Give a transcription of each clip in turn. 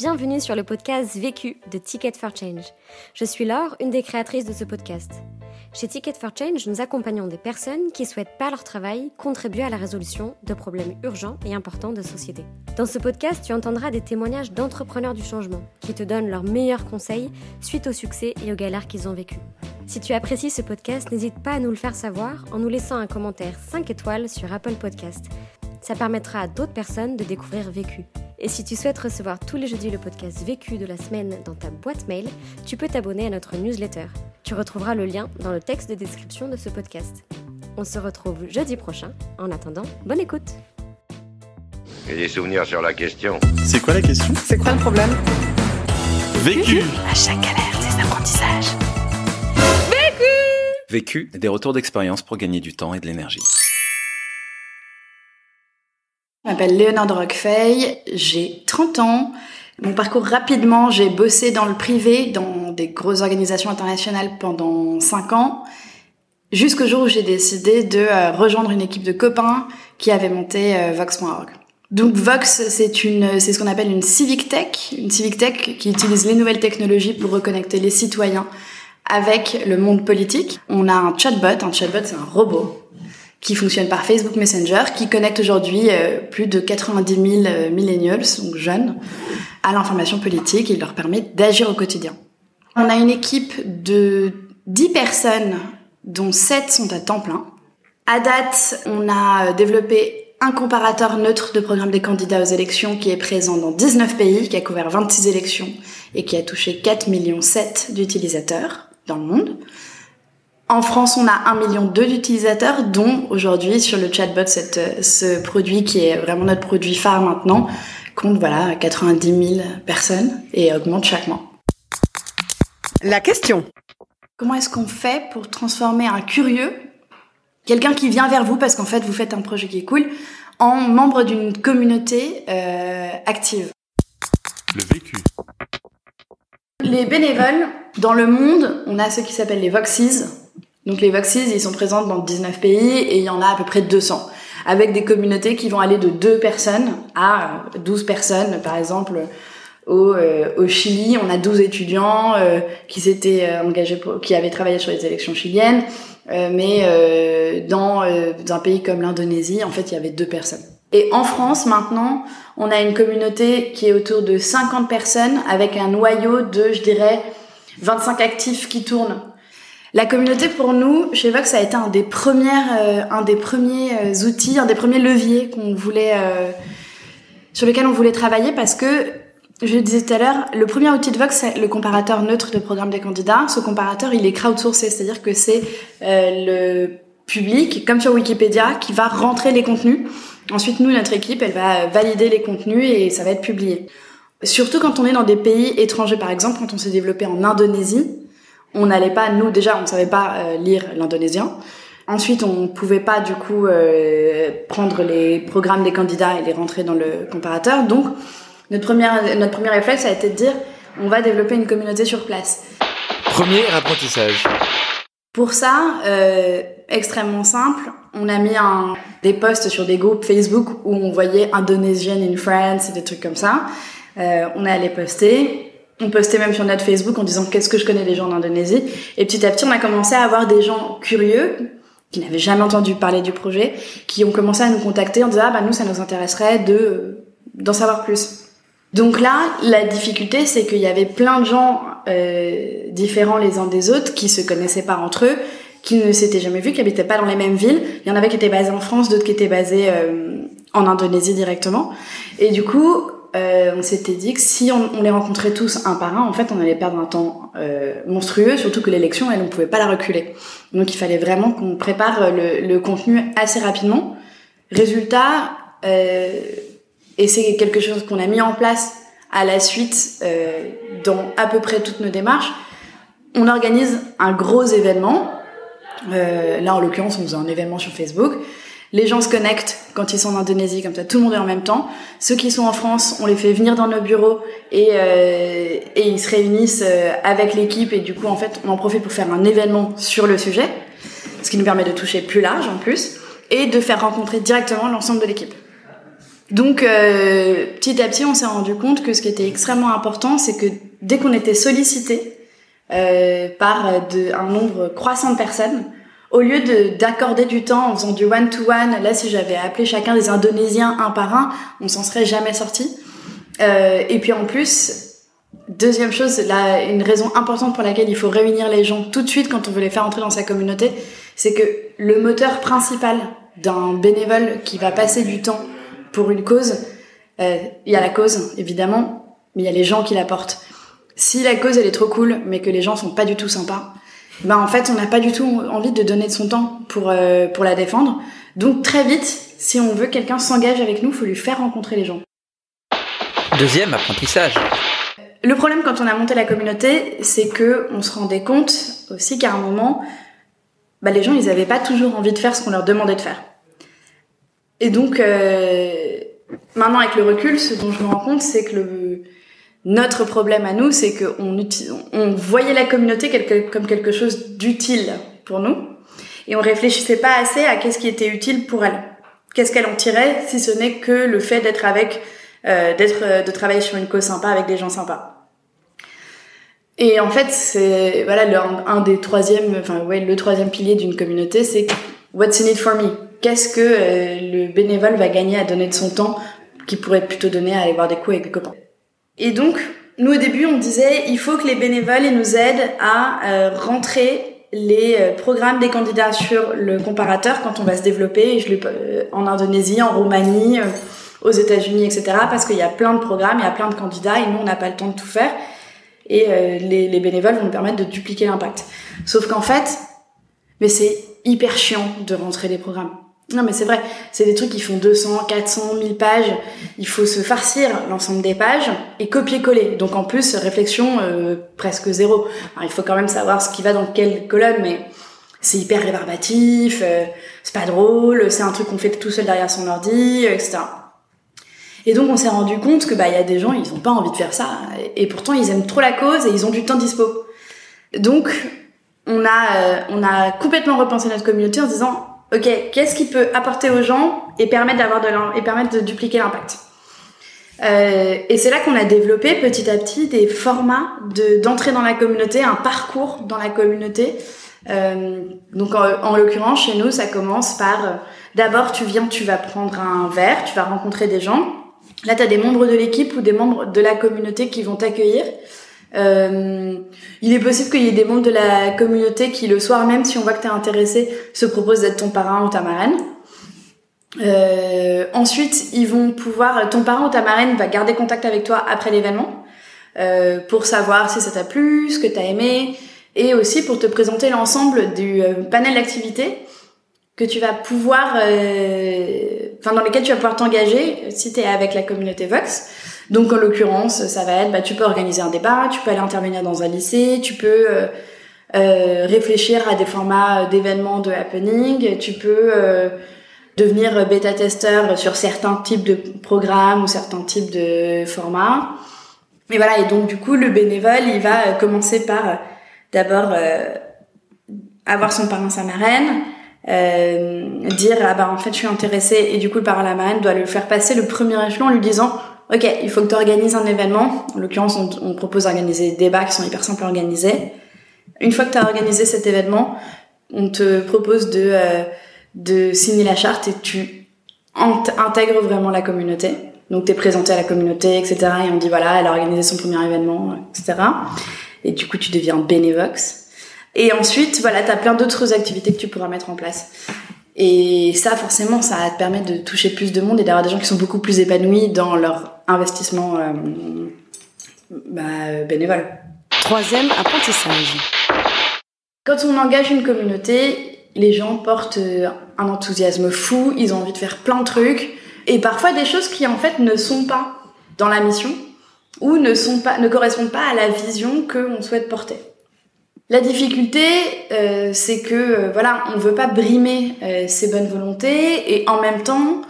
Bienvenue sur le podcast Vécu de Ticket for Change. Je suis Laure, une des créatrices de ce podcast. Chez Ticket for Change, nous accompagnons des personnes qui souhaitent par leur travail contribuer à la résolution de problèmes urgents et importants de société. Dans ce podcast, tu entendras des témoignages d'entrepreneurs du changement qui te donnent leurs meilleurs conseils suite au succès et aux galères qu'ils ont vécues. Si tu apprécies ce podcast, n'hésite pas à nous le faire savoir en nous laissant un commentaire 5 étoiles sur Apple Podcast. Ça permettra à d'autres personnes de découvrir Vécu. Et si tu souhaites recevoir tous les jeudis le podcast Vécu de la semaine dans ta boîte mail, tu peux t'abonner à notre newsletter. Tu retrouveras le lien dans le texte de description de ce podcast. On se retrouve jeudi prochain. En attendant, bonne écoute. Et des souvenirs sur la question. C'est quoi la question? C'est quoi le problème? Vécu À chaque galère, des apprentissages. Vécu, des retours d'expérience pour gagner du temps et de l'énergie. Je m'appelle Léonard Roquefeuille, j'ai 30 ans. Mon parcours rapidement, j'ai bossé dans le privé, dans des grosses organisations internationales pendant 5 ans, jusqu'au jour où j'ai décidé de euh, rejoindre une équipe de copains qui avait monté euh, Vox.org. Donc Vox, c'est ce qu'on appelle une civic tech, une civic tech qui utilise les nouvelles technologies pour reconnecter les citoyens avec le monde politique. On a un chatbot, un chatbot c'est un robot qui fonctionne par Facebook Messenger, qui connecte aujourd'hui euh, plus de 90 000 euh, millennials, donc jeunes, à l'information politique et leur permet d'agir au quotidien. On a une équipe de 10 personnes, dont 7 sont à temps plein. À date, on a développé un comparateur neutre de programme des candidats aux élections qui est présent dans 19 pays, qui a couvert 26 élections et qui a touché 4 millions 7 d'utilisateurs dans le monde. En France, on a 1 million d'utilisateurs, dont aujourd'hui sur le chatbot, cette, ce produit qui est vraiment notre produit phare maintenant, compte voilà 90 000 personnes et augmente chaque mois. La question. Comment est-ce qu'on fait pour transformer un curieux, quelqu'un qui vient vers vous parce qu'en fait vous faites un projet qui est cool, en membre d'une communauté euh, active? Le vécu. Les bénévoles, dans le monde, on a ceux qui s'appellent les Voxies. Donc les Voxies, ils sont présents dans 19 pays et il y en a à peu près 200. Avec des communautés qui vont aller de 2 personnes à 12 personnes. Par exemple, au, euh, au Chili, on a 12 étudiants euh, qui s'étaient euh, engagés, pour, qui avaient travaillé sur les élections chiliennes. Euh, mais euh, dans, dans un pays comme l'Indonésie, en fait, il y avait deux personnes. Et en France, maintenant, on a une communauté qui est autour de 50 personnes avec un noyau de, je dirais, 25 actifs qui tournent. La communauté pour nous, chez Vox, ça a été un des premiers, euh, un des premiers euh, outils, un des premiers leviers qu'on voulait, euh, sur lesquels on voulait travailler parce que, je le disais tout à l'heure, le premier outil de Vox, c'est le comparateur neutre de programme des candidats. Ce comparateur, il est crowdsourcé, c'est-à-dire que c'est le public, comme sur Wikipédia, qui va rentrer les contenus. Ensuite, nous, notre équipe, elle va valider les contenus et ça va être publié. Surtout quand on est dans des pays étrangers, par exemple, quand on s'est développé en Indonésie, on n'allait pas, nous déjà, on ne savait pas euh, lire l'indonésien. Ensuite, on ne pouvait pas du coup euh, prendre les programmes des candidats et les rentrer dans le comparateur. Donc, notre, première, notre premier réflexe a été de dire, on va développer une communauté sur place. Premier apprentissage. Pour ça, euh, extrêmement simple, on a mis un, des posts sur des groupes Facebook où on voyait Indonesian in France et des trucs comme ça. Euh, on est allé poster. On postait même sur notre Facebook en disant qu'est-ce que je connais des gens en Indonésie. Et petit à petit, on a commencé à avoir des gens curieux qui n'avaient jamais entendu parler du projet, qui ont commencé à nous contacter en disant ah bah nous ça nous intéresserait de d'en savoir plus. Donc là, la difficulté, c'est qu'il y avait plein de gens euh, différents les uns des autres qui se connaissaient pas entre eux, qui ne s'étaient jamais vus, qui habitaient pas dans les mêmes villes. Il y en avait qui étaient basés en France, d'autres qui étaient basés euh, en Indonésie directement. Et du coup, euh, on s'était dit que si on, les rencontrait tous un par un, en fait, on allait perdre un temps euh, monstrueux, surtout que l'élection, elle, on pouvait pas la reculer. Donc, il fallait vraiment qu'on prépare le, contenu assez rapidement. Résultat, euh, et c'est quelque chose qu'on a mis en place à la suite dans à peu près toutes nos démarches. On organise un gros événement. Là, en l'occurrence, on faisait un événement sur Facebook. Les gens se connectent quand ils sont en Indonésie, comme ça, tout le monde est en même temps. Ceux qui sont en France, on les fait venir dans nos bureaux et, euh, et ils se réunissent euh, avec l'équipe et du coup, en fait, on en profite pour faire un événement sur le sujet, ce qui nous permet de toucher plus large en plus et de faire rencontrer directement l'ensemble de l'équipe. Donc euh, petit à petit, on s'est rendu compte que ce qui était extrêmement important, c'est que dès qu'on était sollicité euh, par de, un nombre croissant de personnes, au lieu de d'accorder du temps en faisant du one to one, là si j'avais appelé chacun des Indonésiens un par un, on s'en serait jamais sorti. Euh, et puis en plus, deuxième chose, là, une raison importante pour laquelle il faut réunir les gens tout de suite quand on veut les faire entrer dans sa communauté, c'est que le moteur principal d'un bénévole qui va passer du temps pour une cause, euh, il y a la cause évidemment, mais il y a les gens qui la portent. Si la cause elle est trop cool, mais que les gens sont pas du tout sympas, ben en fait on n'a pas du tout envie de donner de son temps pour euh, pour la défendre. Donc très vite, si on veut que quelqu'un s'engage avec nous, faut lui faire rencontrer les gens. Deuxième apprentissage. Le problème quand on a monté la communauté, c'est que on se rendait compte aussi qu'à un moment, bah, les gens ils avaient pas toujours envie de faire ce qu'on leur demandait de faire. Et donc euh, maintenant avec le recul, ce dont je me rends compte, c'est que le notre problème à nous, c'est qu'on on voyait la communauté comme quelque chose d'utile pour nous, et on réfléchissait pas assez à qu'est-ce qui était utile pour elle. Qu'est-ce qu'elle en tirait, si ce n'est que le fait d'être avec, euh, d'être, euh, de travailler sur une cause sympa avec des gens sympas. Et en fait, c'est voilà le, un des troisièmes, enfin ouais, le troisième pilier d'une communauté, c'est what's in it for me? Qu'est-ce que euh, le bénévole va gagner à donner de son temps, qui pourrait plutôt donner à aller voir des coups avec des copains? Et donc, nous au début, on disait, il faut que les bénévoles nous aident à euh, rentrer les euh, programmes des candidats sur le comparateur quand on va se développer je euh, en Indonésie, en Roumanie, aux États-Unis, etc. Parce qu'il y a plein de programmes, il y a plein de candidats et nous, on n'a pas le temps de tout faire. Et les, les bénévoles vont nous permettre de dupliquer l'impact. Sauf qu'en fait, mais c'est hyper chiant de rentrer les programmes. Non mais c'est vrai, c'est des trucs qui font 200, 400, 1000 pages. Il faut se farcir l'ensemble des pages et copier-coller. Donc en plus, réflexion euh, presque zéro. Alors, il faut quand même savoir ce qui va dans quelle colonne, mais c'est hyper rébarbatif, euh, c'est pas drôle, c'est un truc qu'on fait tout seul derrière son ordi, euh, etc. Et donc on s'est rendu compte que bah il y a des gens ils ont pas envie de faire ça et pourtant ils aiment trop la cause et ils ont du temps dispo. Donc on a on a complètement repensé notre communauté en se disant ok, qu'est-ce qui peut apporter aux gens et permettre d'avoir de et permettre de dupliquer l'impact. Euh, et c'est là qu'on a développé petit à petit des formats de d'entrée dans la communauté, un parcours dans la communauté. Euh, donc en, en l'occurrence chez nous, ça commence par euh, d'abord tu viens, tu vas prendre un verre, tu vas rencontrer des gens. Là, tu as des membres de l'équipe ou des membres de la communauté qui vont t'accueillir. Euh, il est possible qu'il y ait des membres de la communauté qui, le soir même, si on voit que tu es intéressé, se proposent d'être ton parrain ou ta marraine. Euh, ensuite, ils vont pouvoir, ton parrain ou ta marraine va garder contact avec toi après l'événement euh, pour savoir si ça t'a plu, ce que t'as aimé, et aussi pour te présenter l'ensemble du panel d'activités que tu vas pouvoir, enfin dans lesquels tu vas pouvoir t'engager si tu es avec la communauté Vox. Donc en l'occurrence, ça va être, bah, tu peux organiser un débat, tu peux aller intervenir dans un lycée, tu peux euh, euh, réfléchir à des formats d'événements de happening, tu peux euh, devenir bêta-testeur sur certains types de programmes ou certains types de formats. Et voilà, et donc du coup, le bénévole, il va commencer par d'abord avoir son parrain, sa marraine, euh, dire ah bah en fait je suis intéressée et du coup le parrain la marraine doit le faire passer le premier échelon en lui disant ok il faut que tu organises un événement. En l'occurrence on, propose d'organiser des débats qui sont hyper simples à organiser. Une fois que tu as organisé cet événement on te propose de euh, de signer la charte et tu intègres vraiment la communauté. Donc tu es présenté à la communauté etc et on dit voilà elle a organisé son premier événement etc et du coup tu deviens bénévox et ensuite, voilà, tu as plein d'autres activités que tu pourras mettre en place. Et ça, forcément, ça va te permettre de toucher plus de monde et d'avoir des gens qui sont beaucoup plus épanouis dans leur investissement euh, bah, bénévole. Troisième apprentissage. Quand on engage une communauté, les gens portent un enthousiasme fou, ils ont envie de faire plein de trucs, et parfois des choses qui en fait ne sont pas dans la mission ou ne sont pas, ne correspondent pas à la vision que on souhaite porter. La difficulté, euh, c'est que euh, voilà, on veut pas brimer euh, ses bonnes volontés et en même temps,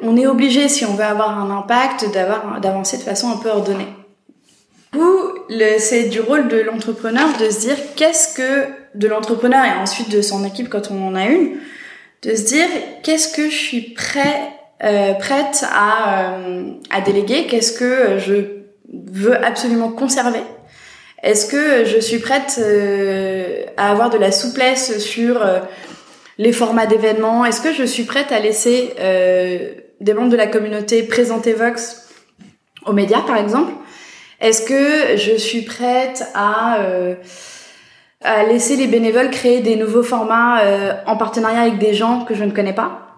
on est obligé, si on veut avoir un impact, d'avancer de façon un peu ordonnée. Du coup, c'est du rôle de l'entrepreneur de se dire qu'est-ce que de l'entrepreneur et ensuite de son équipe quand on en a une, de se dire qu'est-ce que je suis prêt euh, prête à, euh, à déléguer Qu'est-ce que je veux absolument conserver Est-ce que je suis prête euh, à avoir de la souplesse sur les formats d'événements? Est-ce que je suis prête à laisser des membres de la communauté présenter Vox aux médias, par exemple? Est-ce que je suis prête à laisser les bénévoles créer des nouveaux formats en partenariat avec des gens que je ne connais pas?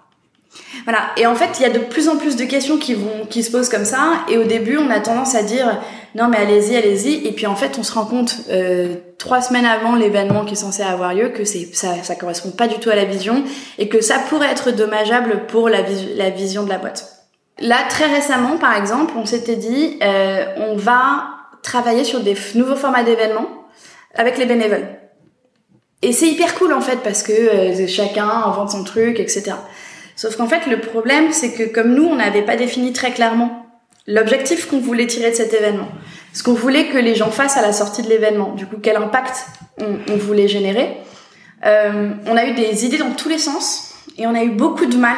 Voilà. Et en fait, il y a de plus en plus de questions qui vont, qui se posent comme ça. Et au début, on a tendance à dire non, mais allez-y, allez-y. Et puis en fait, on se rend compte euh, trois semaines avant l'événement qui est censé avoir lieu que c'est ça, ça correspond pas du tout à la vision et que ça pourrait être dommageable pour la, la vision de la boîte. Là, très récemment, par exemple, on s'était dit euh, on va travailler sur des nouveaux formats d'événements avec les bénévoles. Et c'est hyper cool en fait parce que euh, chacun invente son truc, etc. Sauf qu'en fait, le problème, c'est que comme nous, on n'avait pas défini très clairement l'objectif qu'on voulait tirer de cet événement, ce qu'on voulait que les gens fassent à la sortie de l'événement, du coup, quel impact on, voulait générer, euh, on a eu des idées dans tous les sens et on a eu beaucoup de mal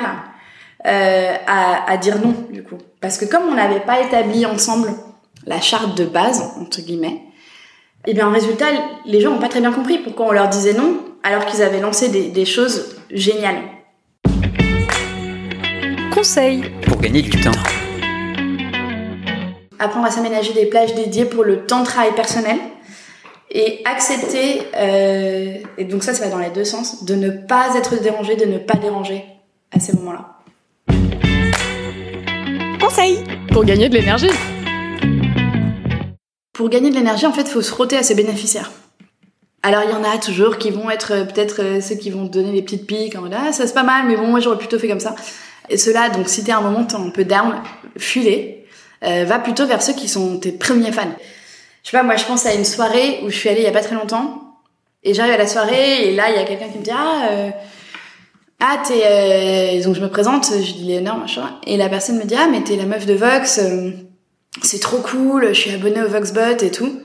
euh, à, dire non, du coup. Parce que comme on n'avait pas établi ensemble la charte de base, entre guillemets, et eh bien en résultat, les gens n'ont pas très bien compris pourquoi on leur disait non alors qu'ils avaient lancé des choses géniales conseils pour gagner du temps. Apprendre à s'aménager des plages dédiées pour le temps de travail personnel et accepter, euh, et donc ça, ça va dans les deux sens, de ne pas être dérangé, de ne pas déranger à ces moments-là. Conseil pour gagner de l'énergie. Pour gagner de l'énergie, en fait, il faut se frotter à ses bénéficiaires. Alors il y en a toujours qui vont être euh, peut-être euh, ceux qui vont donner les petites piques en mode ah ça c'est pas mal mais bon moi j'aurais plutôt fait comme ça. Et cela, donc si t'es à un moment un peu down, fuis euh, va plutôt vers ceux qui sont tes premiers fans. Je sais pas, moi je pense à une soirée où je suis allée il y a pas très longtemps, et j'arrive à la soirée, et là il y a quelqu'un qui me dit ah euh, ah t'es euh... donc je me présente, je dis Léonore machin, et la personne me dit ah mais t'es la meuf de Vox, euh, c'est trop cool, je suis abonnée au Voxbot et tout.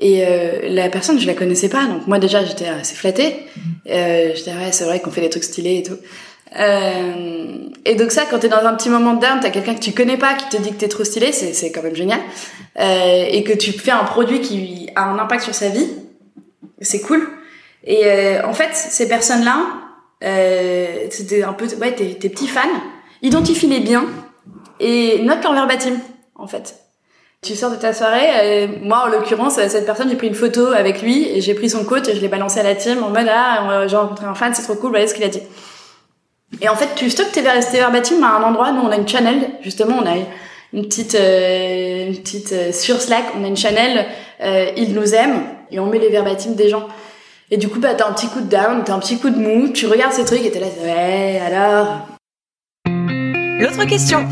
Et euh, la personne, je la connaissais pas, donc moi déjà j'étais assez flattée. Euh, j'étais ouais, c'est vrai qu'on fait des trucs stylés et tout. Euh, et donc ça, quand t'es dans un petit moment de down, t'as quelqu'un que tu connais pas qui te dit que t'es trop stylé, c'est, quand même génial. Euh, et que tu fais un produit qui a un impact sur sa vie, c'est cool. Et euh, en fait, ces personnes-là, euh, c'était un peu, ouais, tes, tes petits fans, identifie-les bien et note leur verbatim, en fait. Tu sors de ta soirée, euh, moi en l'occurrence, cette personne, j'ai pris une photo avec lui et j'ai pris son coach et je l'ai balancé à la team en mode ah, j'ai rencontré un fan, c'est trop cool, voilà ce qu'il a dit. Et en fait, tu stockes tes, tes verbatim à un endroit. Nous, on a une channel, justement, on a une petite, euh, une petite euh, sur Slack, on a une channel, euh, ils nous aiment, et on met les verbatim des gens. Et du coup, bah, t'as un petit coup de down, t'as un petit coup de mou, tu regardes ces trucs et t'es là, ouais, alors? L'autre question.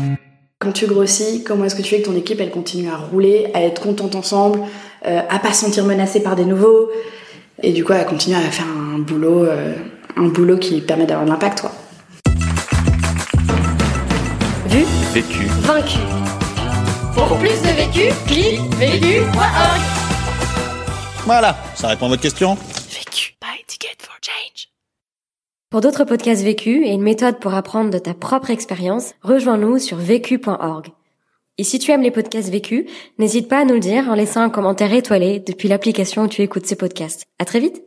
Quand tu grossis, comment est-ce que tu fais que ton équipe, elle continue à rouler, à être contente ensemble, euh, à pas se sentir menacée par des nouveaux, et du coup, à continuer à faire un boulot, un boulot qui permet d'avoir de l'impact, quoi? Vu Vécu. Vaincu. Pour plus de vécu, clique vécu.org. Voilà, ça répond à votre question Vécu. Buy ticket for change. Pour d'autres podcasts vécus et une méthode pour apprendre de ta propre expérience, rejoins-nous sur vécu.org. Et si tu aimes les podcasts vécus, n'hésite pas à nous le dire en laissant un commentaire étoilé depuis l'application où tu écoutes ces podcasts. À très vite!